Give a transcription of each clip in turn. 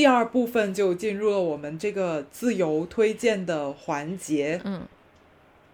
第二部分就进入了我们这个自由推荐的环节。嗯，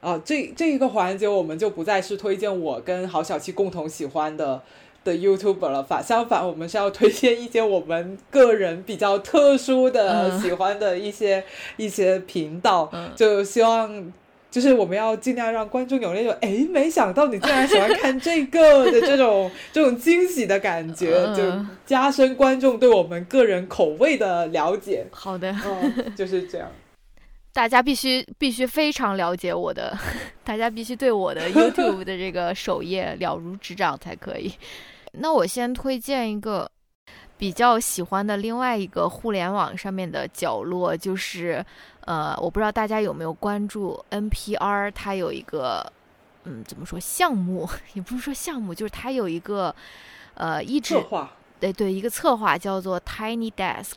啊，这这一个环节我们就不再是推荐我跟郝小七共同喜欢的的 YouTuber 了，反相反，我们是要推荐一些我们个人比较特殊的、嗯喜欢的一些一些频道，嗯就希望。就是我们要尽量让观众有那种哎，没想到你竟然喜欢看这个的这种这种惊喜的感觉，嗯就加深观众对我们个人口味的了解。好的，嗯，就是这样。大家必须必须非常了解我的，大家必须对我的 YouTube 的这个首页了如指掌才可以。那我先推荐一个比较喜欢的另外一个互联网上面的角落，就是呃，我不知道大家有没有关注 NPR，它有一个嗯，怎么说项目，也不是说项目，就是它有一个呃一直策划对对，一个策划叫做 Tiny Desk，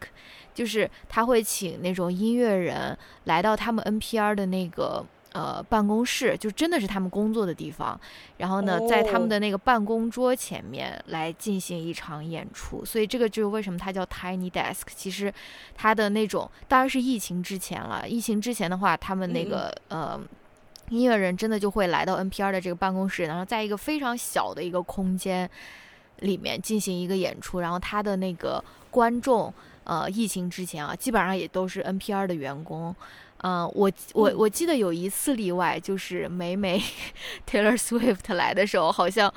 就是他会请那种音乐人来到他们 NPR 的那个呃办公室，就真的是他们工作的地方，然后呢，在他们哦的那个办公桌前面来进行一场演出，所以这个就是为什么它叫 Tiny Desk。其实它的那种当然是疫情之前了，疫情之前的话，他们那个呃。音乐人真的就会来到 NPR 的这个办公室，然后在一个非常小的一个空间里面进行一个演出，然后他的那个观众，呃，疫情之前啊，基本上也都是 NPR 的员工。嗯、我我嗯我记得有一次例外，就是每每 Taylor Swift 来的时候，好像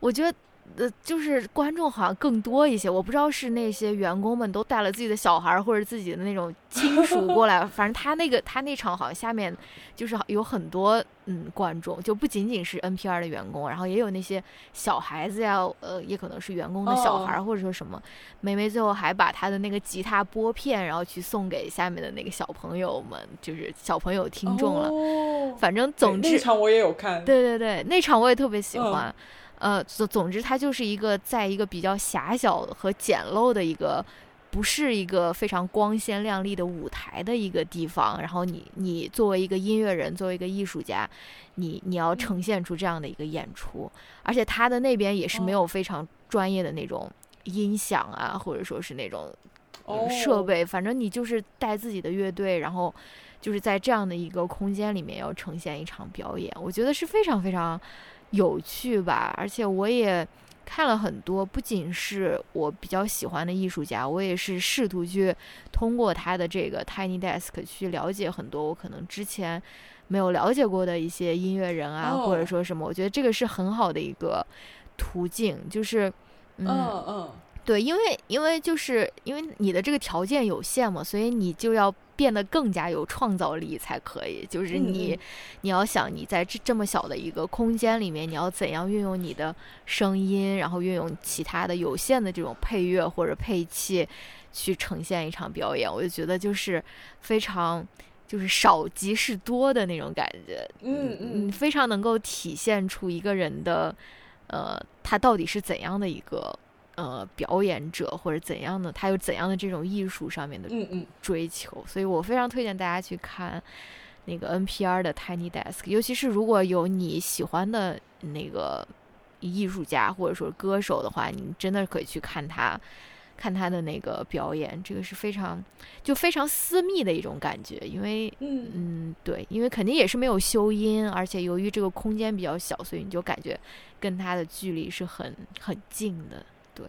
我觉得。呃，就是观众好像更多一些，我不知道是那些员工们都带了自己的小孩儿或者自己的那种亲属过来，反正他那个他那场好像下面就是有很多嗯观众，就不仅仅是 NPR 的员工，然后也有那些小孩子呀，呃，也可能是员工的小孩儿或者说什么。梅梅最后还把她的那个吉他拨片，然后去送给下面的那个小朋友们，就是小朋友听众了。哦反正总之那，场我也有看。对对对，那场我也特别喜嗯欢。呃，总总之，它就是一个在一个比较狭小和简陋的一个，不是一个非常光鲜亮丽的舞台的一个地方。然后你你作为一个音乐人，作为一个艺术家，你你要呈现出这样的一个演出，而且他的那边也是没哦有非常专业的那种音响啊，或者说是那种设备，反正你就是带自己的乐队，然后就是在这样的一个空间里面要呈现一场表演，我觉得是非常非常有趣吧。而且我也看了很多，不仅是我比较喜欢的艺术家，我也是试图去通过他的这个 Tiny Desk 去了解很多我可能之前没有了解过的一些音乐人啊，或者哦说什么，我觉得这个是很好的一个途径，就是。嗯嗯，对，因为因为就是因为你的这个条件有限嘛，所以你就要变得更加有创造力才可以。就是嗯你，嗯你要想你在这这么小的一个空间里面，你要怎样运用你的声音，然后运用其他的有限的这种配乐或者配器，去呈现一场表演。我就觉得就是非常。就是少即是多的那种感觉，嗯嗯非常能够体现出一个人的，呃，他到底是怎样的一个呃表演者，或者怎样的，他有怎样的这种艺术上面的嗯嗯，追求，所以我非常推荐大家去看那个 NPR 的 Tiny Desk，尤其是如果有你喜欢的那个艺术家或者说歌手的话，你真的可以去看他。看他的那个表演，这个是非常就非常私密的一种感觉，因为嗯嗯，对，因为肯定也是没有修音，而且由于这个空间比较小，所以你就感觉跟他的距离是很很近的。对，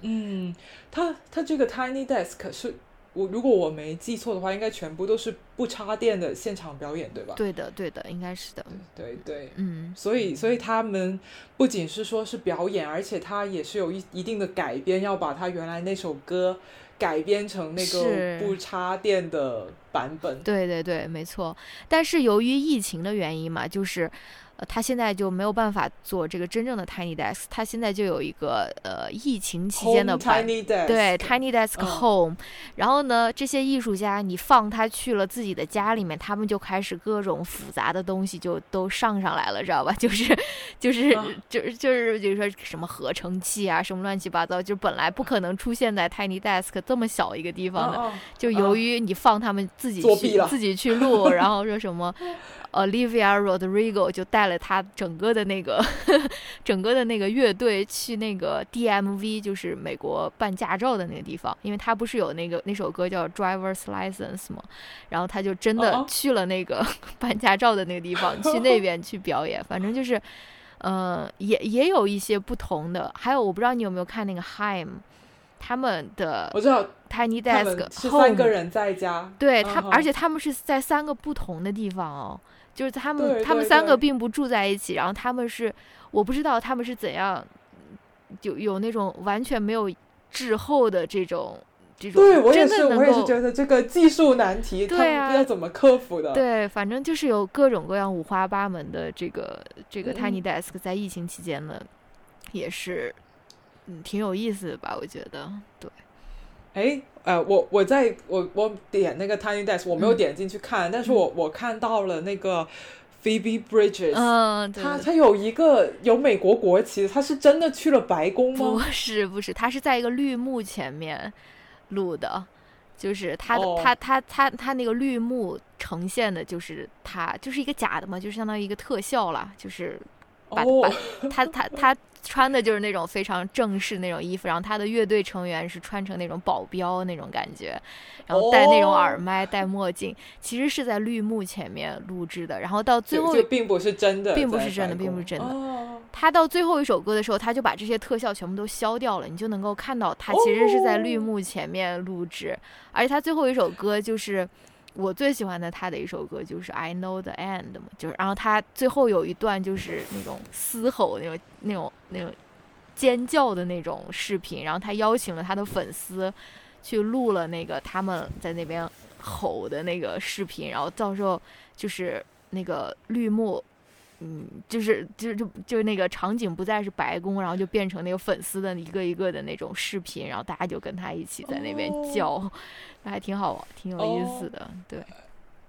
嗯，他他这个 Tiny Desk 是我如果我没记错的话，应该全部都是不插电的现场表演，对吧？对的，对的，应该是的。对对。嗯，所以，所以他们不仅是说是表演，而且他也是有一一定的改编，要把他原来那首歌改编成那个不插电的版本。对对对，没错。但是由于疫情的原因嘛，就是。呃，他现在就没有办法做这个真正的 Tiny Desk，他现在就有一个呃疫情期间的版 Tiny Desk，对 Tiny Desk 嗯。Home，、然后呢，这些艺术家你放他去了自己的家里面，他们就开始各种复杂的东西就都上上来了，知道吧？就 是就是、啊就是就是比如说什么合成器啊，什么乱七八糟，就本来不可能出现在 Tiny Desk 这么小一个地方的，啊就由于你放他们自己去自己去录，然后说什么 Olivia Rodrigo 就带他整个的那个 整个的那个乐队去那个 DMV，就是美国办驾照的那个地方，因为他不是有那个那首歌叫 Driver's License 吗？然后他就真的去了那个 办驾照的那个地方，去那边去表演。反正就是，呃，也也有一些不同的。还有我不知道你有没有看那个 Haim。他们的我知道，Tiny Desk 是三个人在家，对他，而且他们是在三个不同的地方哦，就是他们他们三个并不住在一起，然后他们是我不知道他们是怎样，有有那种完全没有滞后的这种这种，对我也是，我也是觉得这个技术难题，对啊，要怎么克服的？对，反正就是有各种各样五花八门的这个这个 Tiny Desk 在疫情期间呢，也是。嗯，挺有意思的吧？我觉得，对。哎，呃，我我在我我点那个 Tiny Desk，我没有点进去看，但是我我看到了那个 Phoebe Bridges，嗯，他他有一个有美国国旗，他是真的去了白宫吗？不是，不是，他是在一个绿幕前面录的，就是他他他他他那个绿幕呈现的就是他就是一个假的嘛，就是相当于一个特效了，就是把把他他他。穿的就是那种非常正式那种衣服，然后他的乐队成员是穿成那种保镖那种感觉，然后戴那种耳麦、戴墨镜，其实是在绿幕前面录制的。然后到最后，并不是真的，并不是真的，并不是真的。他到最后一首歌的时候，他就把这些特效全部都消掉了，你就能够看到他其实是在绿幕前面录制，而且他最后一首歌就是。我最喜欢的他的一首歌就是《I Know the End》嘛，就是然后他最后有一段就是那种嘶吼那种那种那种尖叫的那种视频，然后他邀请了他的粉丝去录了那个他们在那边吼的那个视频，然后到时候就是那个绿幕。嗯，就是就就就那个场景不再是白宫，然后就变成那个粉丝的一个一个的那种视频，然后大家就跟他一起在那边叫，那还挺好玩，挺有意思的。对，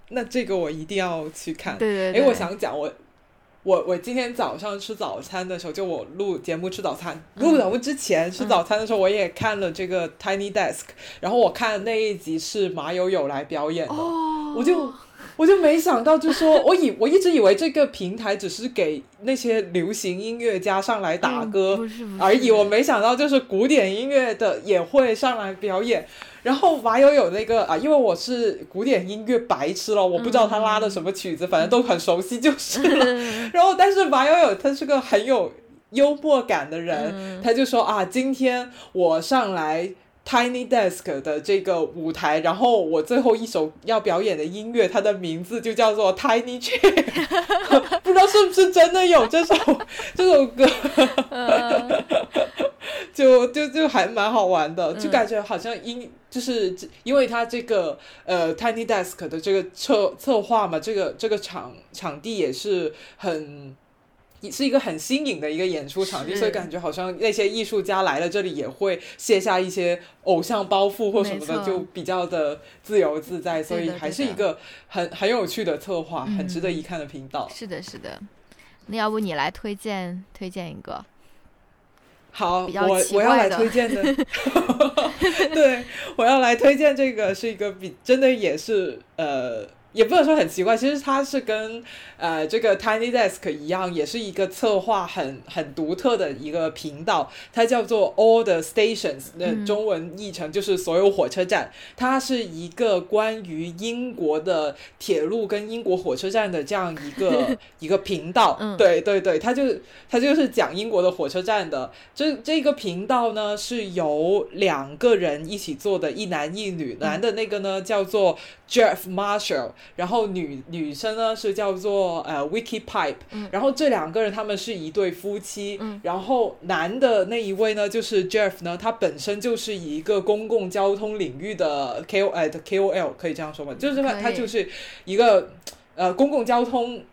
那这个我一定要去看。对对。哎，我想讲，我我我今天早上吃早餐的时候，就我录节目吃早餐，录节目之前吃早餐的时候，我也看了这个 Tiny Desk，然后我看那一集是马友友来表演的，我就。我就没想到，就说 我以我一直以为这个平台只是给那些流行音乐家上来打歌而已，我没想到就是古典音乐的也会上来表演。然后马友友那个啊，因为我是古典音乐白痴了，我不知道他拉的什么曲子，反正都很熟悉就是了。然后，但是马友友他是个很有幽默感的人，他就说啊，今天我上来。Tiny Desk 的这个舞台，然后我最后一首要表演的音乐，它的名字就叫做 Tiny Chair，不知道是不是真的有这首这首歌，就就就还蛮好玩的，就感觉好像音就是因为它这个呃 Tiny Desk 的这个策策划嘛，这个这个场场地也是很。是一个很新颖的一个演出场地，所以感觉好像那些艺术家来了这里也会卸下一些偶像包袱或什么的，就比较的自由自在，所以还是一个很很有趣的策划，很值得一看的频道。是的，是的。那要不你来推荐推荐一个？好，我我要来推荐的，对，我要来推荐这个是一个比真的也是呃。也不能说很奇怪，其实它是跟呃这个 Tiny Desk 一样，也是一个策划很很独特的一个频道，它叫做 All the Stations，那中文译成就是所有火车站。它是一个关于英国的铁路跟英国火车站的这样一个 一个频道。对对对，它就它就是讲英国的火车站的。这这个频道呢是由两个人一起做的，一男一女，男的那个呢叫做 Jeff Marshall。然后女女生呢是叫做呃 Vicky Pipe，然后这两个人他们是一对夫妻，然后男的那一位呢就是 Jeff 呢，他本身就是一个公共交通领域的 K O 呃 K O L 可以这样说吗？就是他他就是一个呃公共交通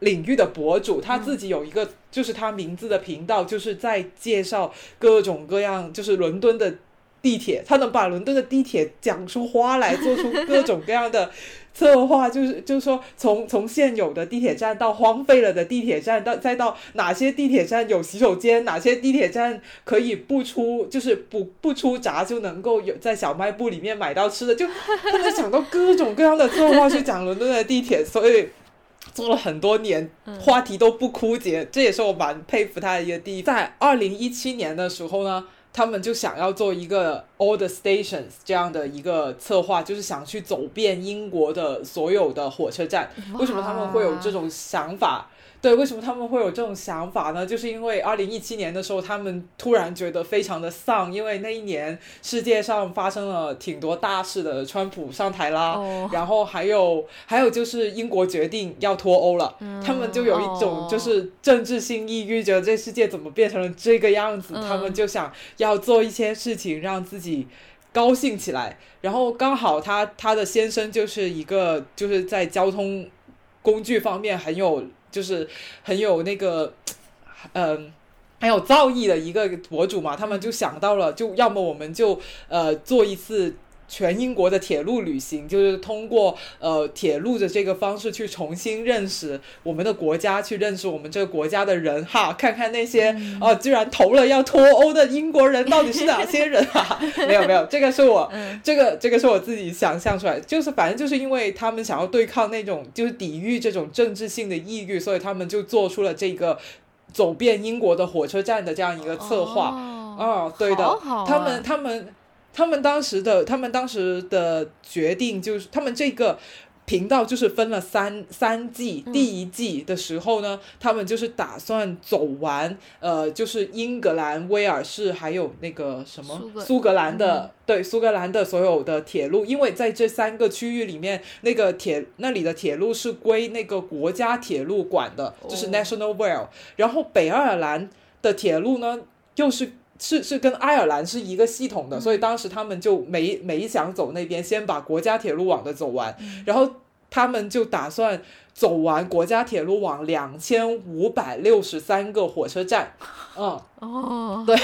领域的博主，他自己有一个就是他名字的频道，就是在介绍各种各样就是伦敦的地铁，他能把伦敦的地铁讲出花来，做出各种各样的。策划就是就是说，从 从现有的地铁站到荒废了的地铁站，到再到哪些地铁站有洗手间，哪些地铁站可以不出就是不不出闸就能够有在小卖部里面买到吃的，就他能想到各种各样的策划去讲伦敦的地铁，所以做了很多年，话题都不枯竭，这也是我蛮佩服他的一个地方。在二零一七年的时候呢，他们就想要做一个 All the Stations 这样的一个策划，就是想去走遍英国的所有的火车站。为什么他们会有这种想法？对，为什么他们会有这种想法呢？就是因为二零一七年的时候，他们突然觉得非常的丧，因为那一年世界上发生了挺多大事的，川普上台啦，然后还有还有就是英国决定要脱欧了，他们就有一种就是政治性抑郁，觉得这世界怎么变成了这个样子，他们就想要做一些事情让自己高兴起来。然后刚好他他的先生就是一个就是在交通工具方面很有。就是很有那个，嗯，很有造诣的一个博主嘛，他们就想到了，就要么我们就呃做一次全英国的铁路旅行，就是通过呃铁路的这个方式去重新认识我们的国家，去认识我们这个国家的人哈，看看那些哦居然投了要脱欧的英国人到底是哪些人啊？没有没有，这个是我这个这个是我自己想象出来，就是反正就是因为他们想要对抗那种就是抵御这种政治性的抑郁，所以他们就做出了这个走遍英国的火车站的这样一个策划。哦，对的，他们他们。他们当时的，他们当时的决定就是，他们这个频道就是分了三三季，第一季的时候呢，他们就是打算走完，呃，就是英格兰、威尔士还有那个什么苏格兰的，对苏格兰的所有的铁路，因为在这三个区域里面，那个铁那里的铁路是归那个国家铁路管的，就是 National Rail，然后北爱尔兰的铁路呢又是。是是跟爱尔兰是一个系统的，所以当时他们就没没想走那边，先把国家铁路网的走完，然后他们就打算。走完国家铁路网两千五百六十三个火车站，嗯，哦，对，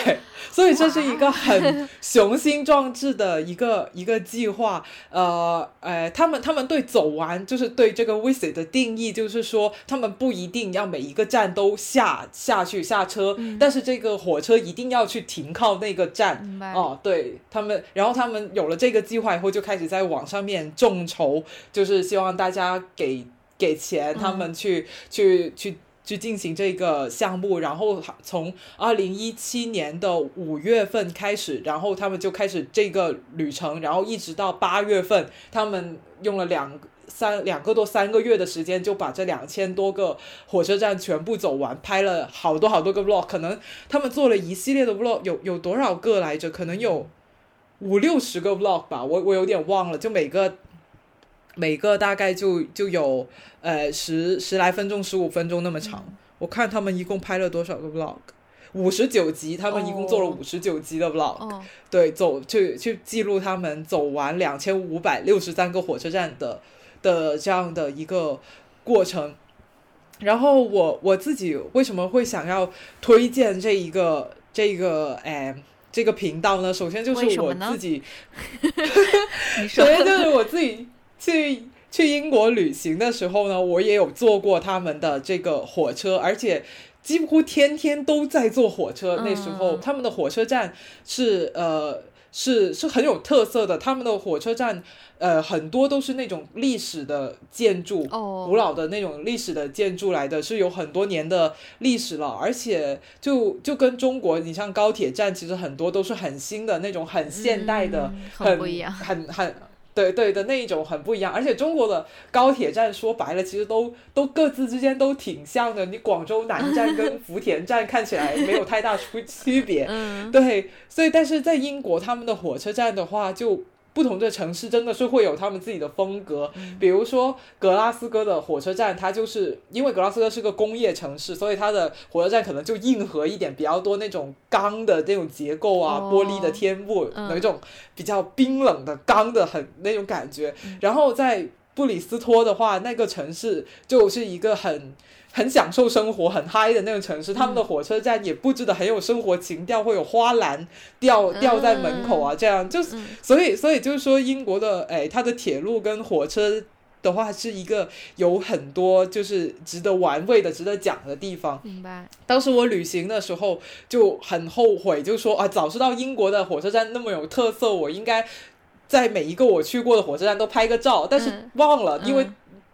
所以这是一个很雄心壮志的一个 一个计划。呃，呃，他们他们对走完就是对这个 visit 的定义，就是说他们不一定要每一个站都下下去下车，但是这个火车一定要去停靠那个站。哦，对他们，然后他们有了这个计划以后，就开始在网上面众筹，就是希望大家给。给钱，他们去去去去进行这个项目，然后从二零一七年的五月份开始，然后他们就开始这个旅程，然后一直到八月份，他们用了两三两个多三个月的时间，就把这两千多个火车站全部走完，拍了好多好多个 vlog，可能他们做了一系列的 vlog，有有多少个来着？可能有五六十个 vlog 吧，我我有点忘了，就每个。每个大概就就有呃十十来分钟、十五分钟那么长。我看他们一共拍了多少个 vlog，五十九集，他们一共做了五十九集的 vlog。对，走去去记录他们走完两千五百六十三个火车站的的这样的一个过程。然后我我自己为什么会想要推荐这一个这个哎这个频道呢？首先就是我自己，首先就是我自己。去去英国旅行的时候呢，我也有坐过他们的这个火车，而且几乎天天都在坐火车。那时候他们的火车站是呃是是很有特色的，他们的火车站呃很多都是那种历史的建筑，古老的那种历史的建筑来的，是有很多年的历史了。而且就就跟中国，你像高铁站，其实很多都是很新的那种，很现代的，很不一样，很很。对对的那一种很不一样，而且中国的高铁站说白了，其实都都各自之间都挺像的。你广州南站跟福田站看起来没有太大区区别，对，所以但是在英国他们的火车站的话就。不同的城市真的是会有他们自己的风格，比如说格拉斯哥的火车站，它就是因为格拉斯哥是个工业城市，所以它的火车站可能就硬核一点，比较多那种钢的那种结构啊，玻璃的天幕，那种比较冰冷的钢的很那种感觉。然后在布里斯托的话，那个城市就是一个很。很享受生活、很嗨的那个城市，他们的火车站也布置的很有生活情调，会有花篮吊吊在门口啊，这样就是，所以所以就是说，英国的哎，它的铁路跟火车的话，是一个有很多就是值得玩味的、值得讲的地方。明白。当时我旅行的时候就很后悔，就说啊，早知道英国的火车站那么有特色，我应该在每一个我去过的火车站都拍个照，但是忘了，因为。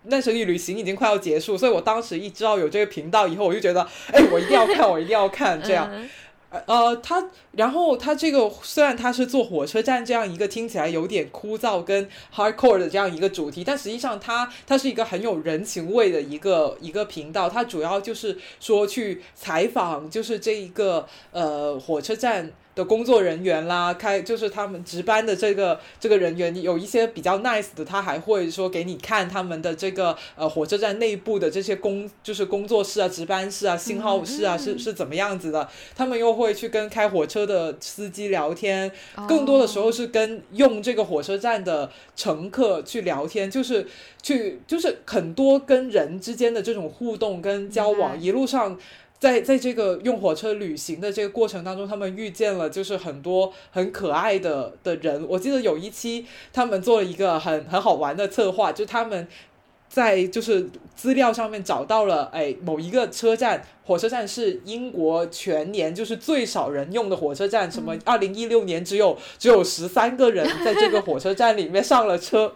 那时候旅行已经快要结束，所以我当时一知道有这个频道以后，我就觉得，哎，我一定要看，我一定要看，这样。呃，他然后他这个虽然他是坐火车站这样一个听起来有点枯燥跟 hardcore 的这样一个主题，但实际上他他是一个很有人情味的一个一个频道。他主要就是说去采访，就是这一个呃火车站。的工作人员啦，开就是他们值班的这个这个人员，有一些比较 nice 的，他还会说给你看他们的这个呃火车站内部的这些工，就是工作室啊、值班室啊、信号室啊是是怎么样子的。他们又会去跟开火车的司机聊天，更多的时候是跟用这个火车站的乘客去聊天，就是去就是很多跟人之间的这种互动跟交往，一路上。在在这个用火车旅行的这个过程当中，他们遇见了就是很多很可爱的的人。我记得有一期他们做了一个很很好玩的策划，就他们在就是资料上面找到了，哎，某一个车站火车站是英国全年就是最少人用的火车站，什么二零一六年只有只有十三个人在这个火车站里面上了车。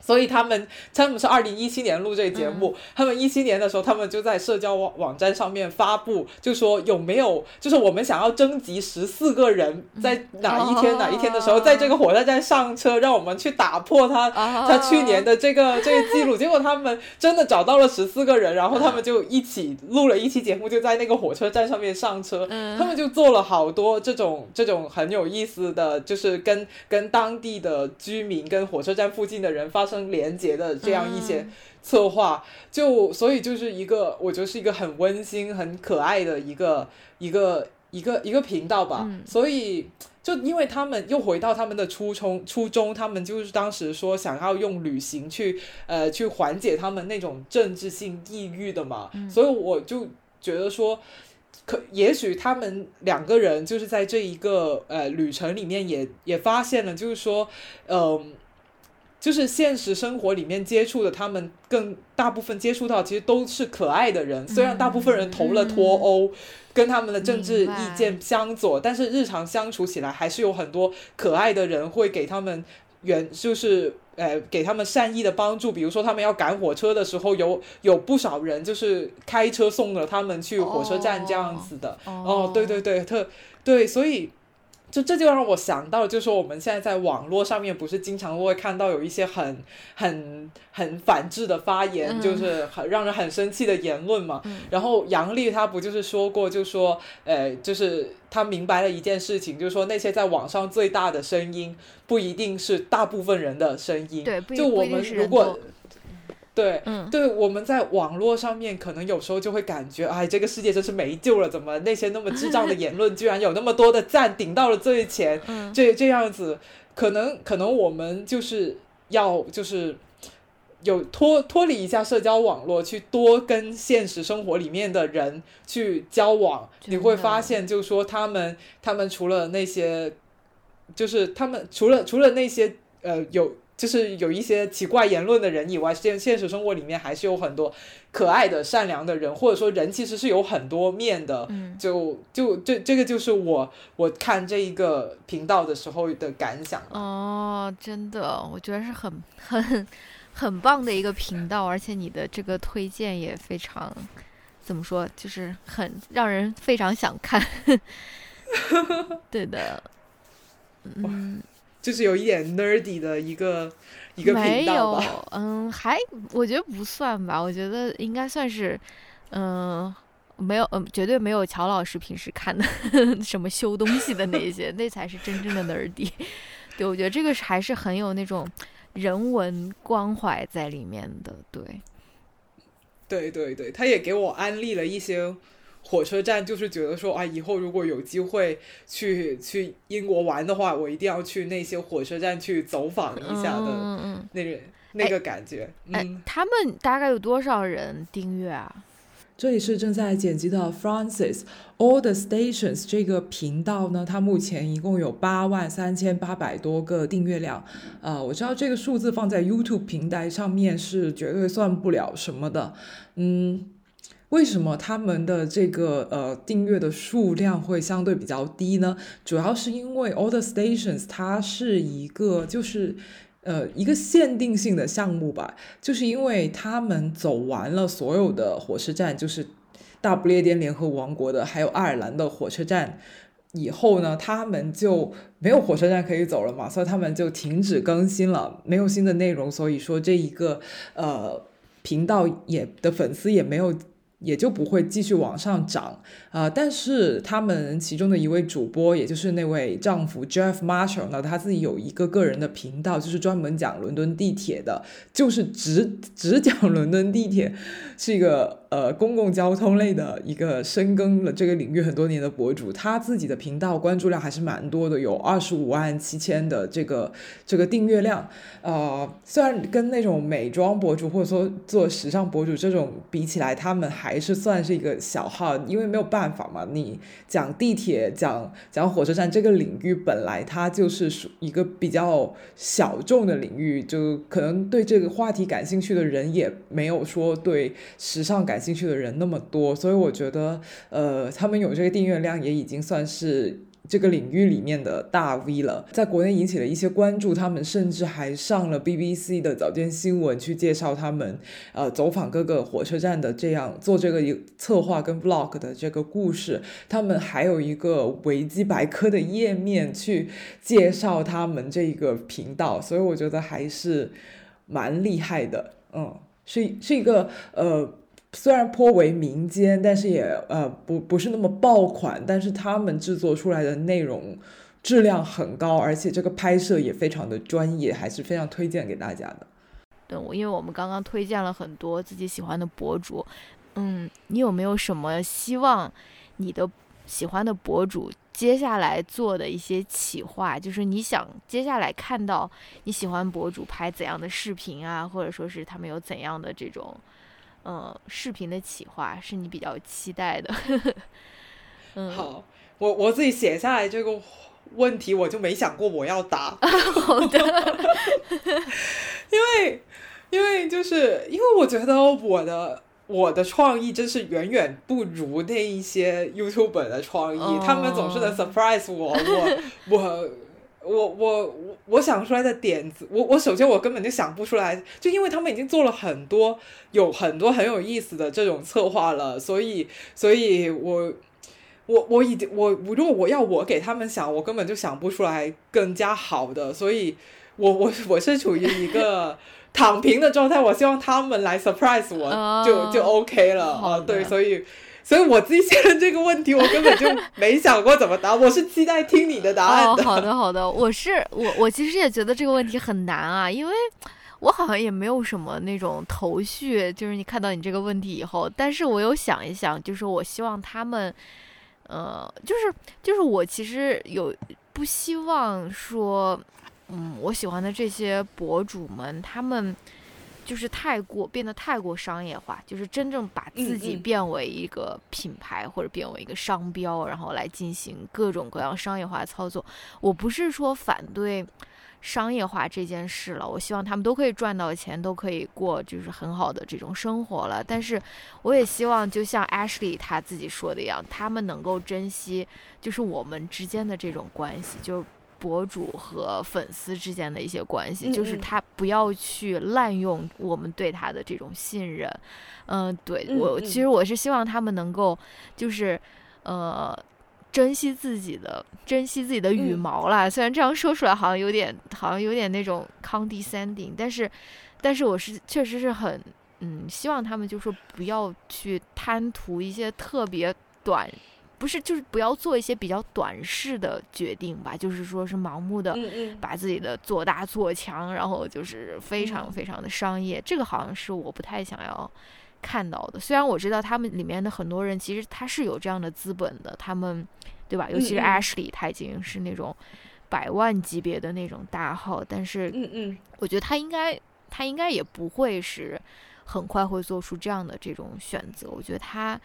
所以他们他们是二零一七年录这个节目，他们一七年的时候，他们就在社交网网站上面发布，就说有没有，就是我们想要征集十四个人，在哪一天哪一天的时候，在这个火车站上车，让我们去打破他他去年的这个这个记录。结果他们真的找到了十四个人，然后他们就一起录了一期节目，就在那个火车站上面上车。他们就做了好多这种这种很有意思的，就是跟跟当地的居民、跟火车站附近的人发。生连接的这样一些策划，就所以就是一个，我觉得是一个很温馨、很可爱的一个一个一个一个频道吧。所以就因为他们又回到他们的初衷，初衷，他们就是当时说想要用旅行去呃去缓解他们那种政治性抑郁的嘛。所以我就觉得说，可也许他们两个人就是在这一个呃旅程里面也也发现了，就是说，嗯。就是现实生活里面接触的，他们更大部分接触到其实都是可爱的人。虽然大部分人投了脱欧，跟他们的政治意见相左，但是日常相处起来还是有很多可爱的人会给他们原就是呃给他们善意的帮助。比如说他们要赶火车的时候，有有不少人就是开车送了他们去火车站这样子的。哦，对对对，特对，所以。就这就让我想到，就是说我们现在在网络上面不是经常会看到有一些很很很反制的发言，就是很让人很生气的言论嘛。然后杨笠他不就是说过，就说，呃，就是他明白了一件事情，就是说那些在网上最大的声音，不一定是大部分人的声音。对，就我们如果。对，嗯，对，我们在网络上面可能有时候就会感觉，哎，这个世界真是没救了，怎么那些那么智障的言论，居然有那么多的赞顶到了最前，这 这样子，可能可能我们就是要就是有脱脱离一下社交网络，去多跟现实生活里面的人去交往，你会发现，就是说他们他们除了那些，就是他们除了除了那些呃有。就是有一些奇怪言论的人以外，现现实生活里面还是有很多可爱的、善良的人，或者说人其实是有很多面的。嗯，就就这这个就是我我看这一个频道的时候的感想。哦，真的，我觉得是很 很很棒的一个频道，而且你的这个推荐也非常怎么说，就是很让人非常想看。对的，嗯。就是有一点 nerdy 的一个一个频道吧。没有，嗯，还我觉得不算吧。我觉得应该算是，嗯，没有，嗯，绝对没有乔老师平时看的 什么修东西的那些，那才是真正的 nerdy。对，我觉得这个是还是很有那种人文关怀在里面的。对，对对对，他也给我安利了一些。火车站就是觉得说啊，以后如果有机会去去英国玩的话，我一定要去那些火车站去走访一下的，那个那个感觉。嗯，他们大概有多少人订阅啊？这里是正在剪辑的 Francis All the Stations 这个频道呢，它目前一共有八万三千八百多个订阅量。呃，我知道这个数字放在 YouTube 平台上面是绝对算不了什么的，嗯。为什么他们的这个呃订阅的数量会相对比较低呢？主要是因为 All the Stations 它是一个就是呃一个限定性的项目吧，就是因为他们走完了所有的火车站，就是大不列颠联合王国的，还有爱尔兰的火车站。以后呢，他们就没有火车站可以走了嘛，所以他们就停止更新了，没有新的内容，所以说这一个呃频道也的粉丝也没有。也就不会继续往上涨啊！但是他们其中的一位主播，也就是那位丈夫 Jeff Marshall 呢，他自己有一个个人的频道，就是专门讲伦敦地铁的，就是只只讲伦敦地铁，是一个呃公共交通类的一个深耕了这个领域很多年的博主。他自己的频道关注量还是蛮多的，有二十五万七千的这个这个订阅量。呃，虽然跟那种美妆博主或者说做时尚博主这种比起来，他们还是算是一个小号，因为没有办法嘛。你讲地铁、讲讲火车站这个领域，本来它就是属一个比较小众的领域，就可能对这个话题感兴趣的人也没有说对时尚感兴趣的人那么多。所以我觉得，呃，他们有这个订阅量，也已经算是。这个领域里面的大 V 了，在国内引起了一些关注，他们甚至还上了 BBC 的早间新闻去介绍他们，呃，走访各个火车站的这样做这个策划跟 vlog 的这个故事。他们还有一个维基百科的页面去介绍他们这个频道，所以我觉得还是蛮厉害的，嗯，是是一个呃。虽然颇为民间，但是也呃不不是那么爆款，但是他们制作出来的内容质量很高，而且这个拍摄也非常的专业，还是非常推荐给大家的。对，我因为我们刚刚推荐了很多自己喜欢的博主，嗯，你有没有什么希望你的喜欢的博主接下来做的一些企划？就是你想接下来看到你喜欢博主拍怎样的视频啊，或者说是他们有怎样的这种。嗯，视频的企划是你比较期待的。嗯，好，我我自己写下来这个问题，我就没想过我要答。好的，因为因为就是因为我觉得我的我的创意真是远远不如那一些 YouTube 的创意，他们总是能 surprise 我，我我。我我我我想出来的点子，我我首先我根本就想不出来，就因为他们已经做了很多有很多很有意思的这种策划了，所以所以我我我已经我如果我要我给他们想，我根本就想不出来更加好的，所以我我我是处于一个 躺平的状态，我希望他们来 surprise 我就就 OK 了啊，对，所以。所以我自己现在这个问题，我根本就没想过怎么答。我是期待听你的答案的。好的，好的。我是我，我其实也觉得这个问题很难啊，因为我好像也没有什么那种头绪。就是你看到你这个问题以后，但是我有想一想，就是我希望他们，呃，就是就是我其实有不希望说，嗯，我喜欢的这些博主们，他们。就是太过变得太过商业化，就是真正把自己变为一个品牌或者变为一个商标，然后来进行各种各样商业化操作。我不是说反对商业化这件事了，我希望他们都可以赚到钱，都可以过就是很好的这种生活了。但是我也希望，就像 Ashley 他自己说的一样，他们能够珍惜就是我们之间的这种关系，就。博主和粉丝之间的一些关系，就是他不要去滥用我们对他的这种信任。嗯，对我其实我是希望他们能够，就是呃，珍惜自己的，珍惜自己的羽毛啦。虽然这样说出来好像有点，好像有点那种 condescending，但是，但是我是确实是很嗯，希望他们就说不要去贪图一些特别短。不是，就是不要做一些比较短视的决定吧，就是说是盲目的把自己的做大做强，然后就是非常非常的商业，这个好像是我不太想要看到的。虽然我知道他们里面的很多人其实他是有这样的资本的，他们对吧？尤其是 Ashley，他已经是那种百万级别的那种大号，但是嗯嗯，我觉得他应该他应该也不会是很快会做出这样的这种选择。我觉得他。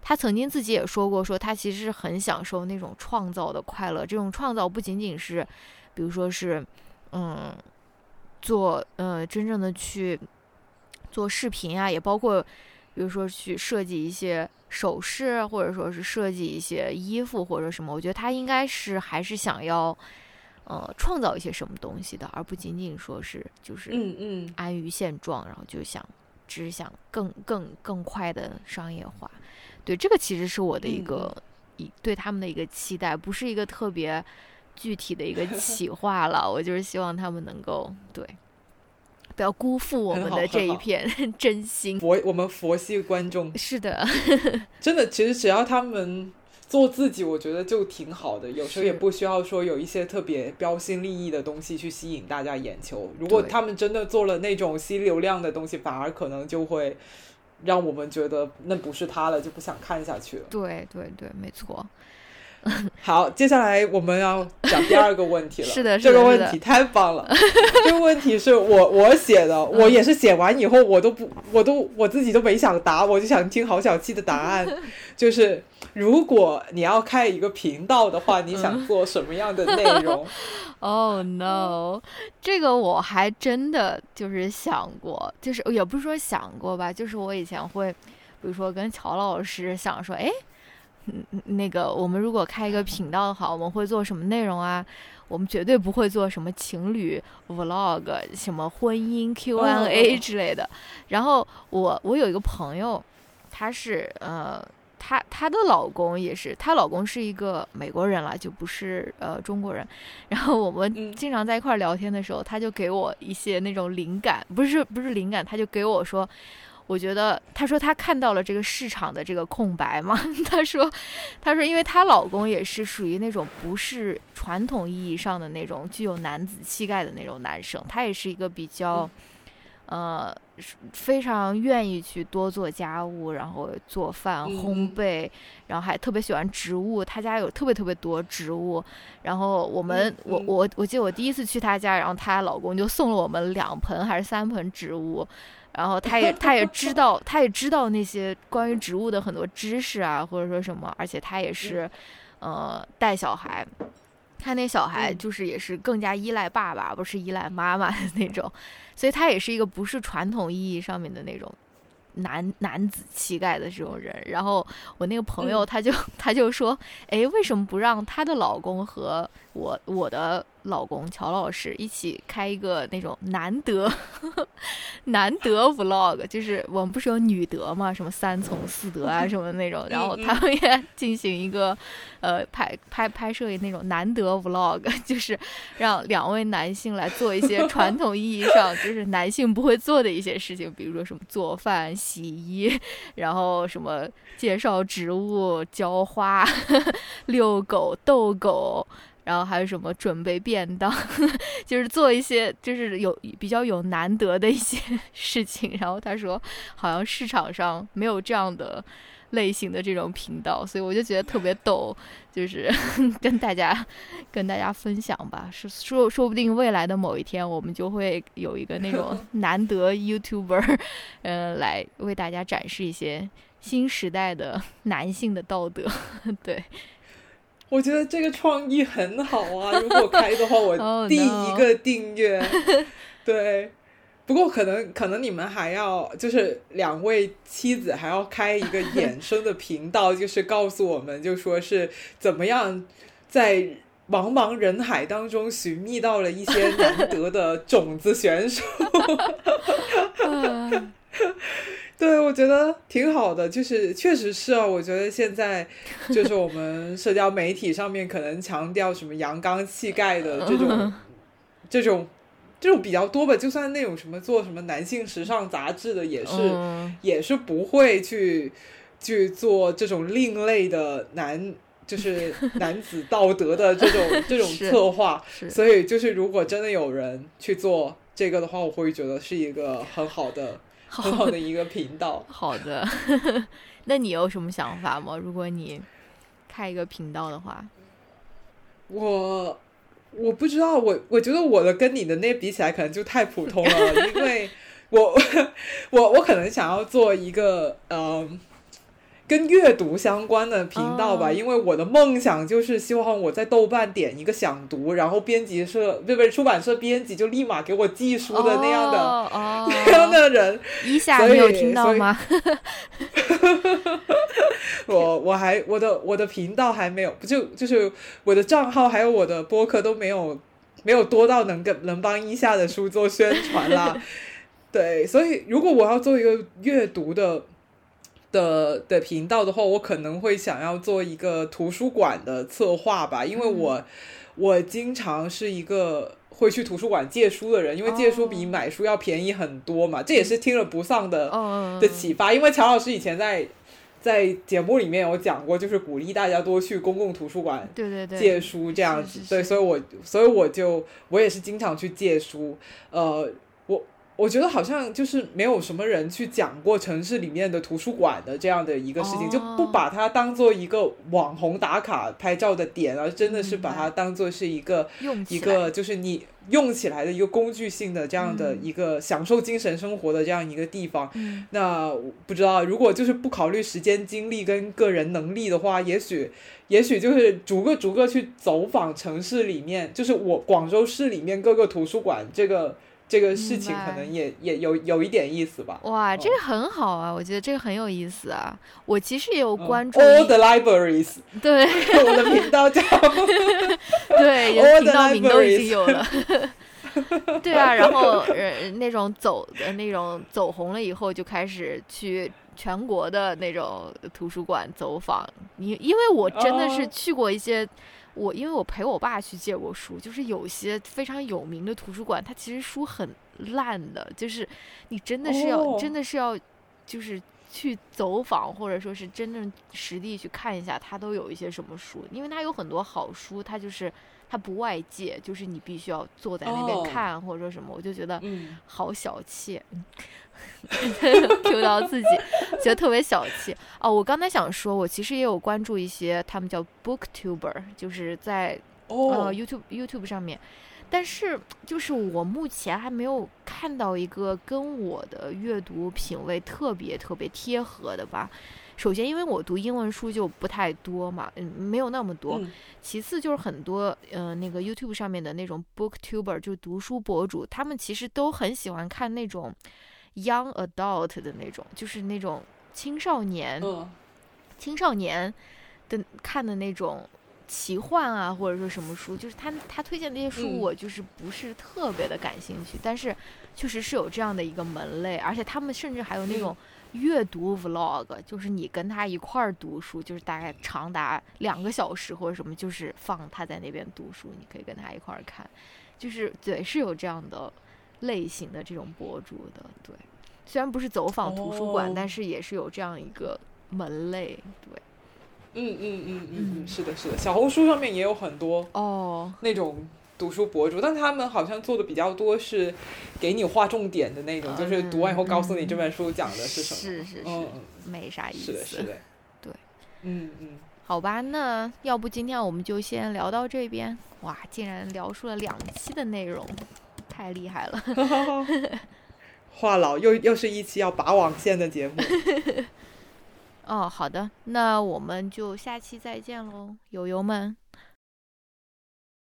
他曾经自己也说过，说他其实是很享受那种创造的快乐。这种创造不仅仅是，比如说是，嗯，做呃真正的去做视频啊，也包括，比如说去设计一些首饰，或者说是设计一些衣服或者什么。我觉得他应该是还是想要，呃创造一些什么东西的，而不仅仅说是就是嗯嗯安于现状，然后就想只想更更更快的商业化。对，这个其实是我的一嗯个一对他们的一个期待，不是一个特别具体的一个 企划了。我就是希望他们能够对，不要辜负我们的这一片 真心。佛我们佛系观众是的，真的，其实只要他们做自己，我觉得就挺好的。有时候也不需要说有一些特别标新立异的东西去吸引大家眼球。如果他们真的做了那种吸流量的东西，反而可能就会让我们觉得那不是他了，就不想看下去了。对对对，没错。好，接下来我们要讲第二个问题了。是的是这个问题太棒了。这个问题是我我写的，嗯我也是写完以后，我都不，我都我自己都没想答，我就想听郝小七的答案。就是如果你要开一个频道的话，你嗯想做什么样的内容？Oh no，这个我还真的就是想过，就是也不是说想过吧，就是我以前会，比如说跟乔老师想说，哎，嗯，那个我们如果开一个频道的话，我们会做什么内容啊？我们绝对不会做什么情侣 vlog、什么婚姻 Q&A 哦之类的。然后我我有一个朋友，她是呃。她她的老公也是，她老公是一个美国人了，就不是呃中国人。然后我们嗯经常在一块儿聊天的时候，他就给我一些那种灵感，不是不是灵感，他就给我说，我觉得她说她看到了这个市场的这个空白嘛，她说她说因为她老公也是属于那种不是传统意义上的那种具有男子气概的那种男生，他也是一个比较。呃，是非常愿意去多做家务，然后做饭、嗯烘嗯焙，然后还特别喜欢植物。他家有特别特别多植物，然后我们，我我我记得我第一次去他家，然后她老公就送了我们两盆还是三盆植物，然后他也他也知道他也知道那些关于植物的很多知识啊，或者说什么，而且他也是，呃，带小孩。他那小孩嗯就是也是更加依赖爸爸，不是依赖妈妈的那种，所以他也是一个不是传统意义上面的那种男男子气概的这种人。然后我那个朋友嗯他就、他就说，哎，为什么不让她的老公和我我的老公乔老师一起开一个那种难得 难得 vlog？就是我们不是有女德嘛，什么三从四德啊什么的那种，然后他们也 进行一个呃拍拍拍摄那种难得 vlog，就是让两位男性来做一些 传统意义上就是男性不会做的一些事情，比如说什么做饭、洗衣，然后什么介绍植物、浇花、遛狗、逗狗。然后还有什么准备便当，就是做一些就是有比较有难得的一些事情。然后他说，好像市场上没有这样的类型的这种频道，所以我就觉得特别逗，就是 跟大家跟大家分享吧。是说说不定未来的某一天，我们就会有一个那种难得 YouTuber，呃，来为大家展示一些新时代的男性的道德。对，我觉得这个创意很好啊！如果开的话，我 Oh, 第一个订阅。对，不过可能可能你们还要就是两位妻子还要开一个衍 生的频道，就是告诉我们，就说是怎么样在茫茫人海当中寻觅到了一些难得的种子选手。嗯 对，我觉得挺好的，就是确实是啊，我觉得现在就是我们社交媒体上面可能强调什么阳刚气概的这种 这种这种比较多吧，就算那种什么做什么男性时尚杂志的，也是、嗯也是不会去去做这种另类的男。就是男子道德的这种 这种策划，所以就是如果真的有人去做这个的话，我会觉得是一个很好的很好的一个频道。好的，那你有什么想法吗？如果你开一个频道的话，我我不知道，我我觉得我的跟你的那比起来，可能就太普通了，因为我我我可能想要做一个呃。跟阅读相关的频道吧哦因为我的梦想就是希望我在豆瓣点一个想读，然后编辑社不不是出版社编辑就立马给我寄书的那样的、那样的人，一下所以你有听到吗？我我还我的我的频道还没有，不就就是我的账号还有我的播客都没有没有多到能跟能帮一下的书做宣传啦。对，所以如果我要做一个阅读的的的频道的话，我可能会想要做一个图书馆的策划吧，因为我我经常是一个会去图书馆借书的人，因为借书比买书要便宜很多嘛。这也是听了不丧的的启发，因为乔老师以前在在节目里面有讲过，就是鼓励大家多去公共图书馆对对对借书这样子。对，所以我所以我就我也是经常去借书，呃。我觉得好像就是没有什么人去讲过城市里面的图书馆的这样的一个事情，就不把它当做一个网红打卡拍照的点，而真的是把它当做是一个一个就是你用起来的一个工具性的这样的一个享受精神生活的这样一个地方。那不知道如果就是不考虑时间精力跟个人能力的话，也许也许就是逐个逐个去走访城市里面，就是我广州市里面各个图书馆这个。这个事情可能也也有有一点意思吧。哇，这个很好啊，我觉得这个很有意思啊。我其实也有关注。All the libraries。对，我的频道叫。对，频道名都已经有了。对啊，然后呃，那种走的那种走红了以后，就开始去全国的那种图书馆走访。你因为我真的是去过一些。我因为我陪我爸去借过书，就是有些非常有名的图书馆，它其实书很烂的，就是你真的是要真的是要，就是去走访或者说是真正实地去看一下，它都有一些什么书，因为它有很多好书，它就是它不外借，就是你必须要坐在那边看或者说什么，我就觉得好小气。Q 到自己，觉得特别小气哦。我刚才想说，我其实也有关注一些，他们叫 Booktuber，就是在呃 YouTube YouTube 上面。但是，就是我目前还没有看到一个跟我的阅读品味特别特别贴合的吧。首先，因为我读英文书就不太多嘛，嗯，没有那么多。其次，就是很多呃那个 YouTube 上面的那种 Booktuber，就是读书博主，他们其实都很喜欢看那种。Young adult 的那种，就是那种青少年，青少年的看的那种奇幻啊，或者说什么书，就是他他推荐那些书，我就是不是特别的感兴趣。但是确实是有这样的一个门类，而且他们甚至还有那种阅读 vlog，就是你跟他一块儿读书，就是大概长达两个小时或者什么，就是放他在那边读书，你可以跟他一块儿看，就是对，是有这样的。类型的这种博主的，对，虽然不是走访图书馆，但是也是有这样一个门类，对，嗯嗯嗯嗯嗯，是的，是的，小红书上面也有很多哦。那种读书博主，但他们好像做的比较多是给你划重点的那种，就是读完以后告诉你这本书讲的是什么，是是是，没啥意思，是的，是的，对，嗯嗯，好吧，那要不今天我们就先聊到这边，哇，竟然聊出了两期的内容。太厉害了，话痨又又是一期要拔网线的节目。哦，好的，那我们就下期再见喽，友友们。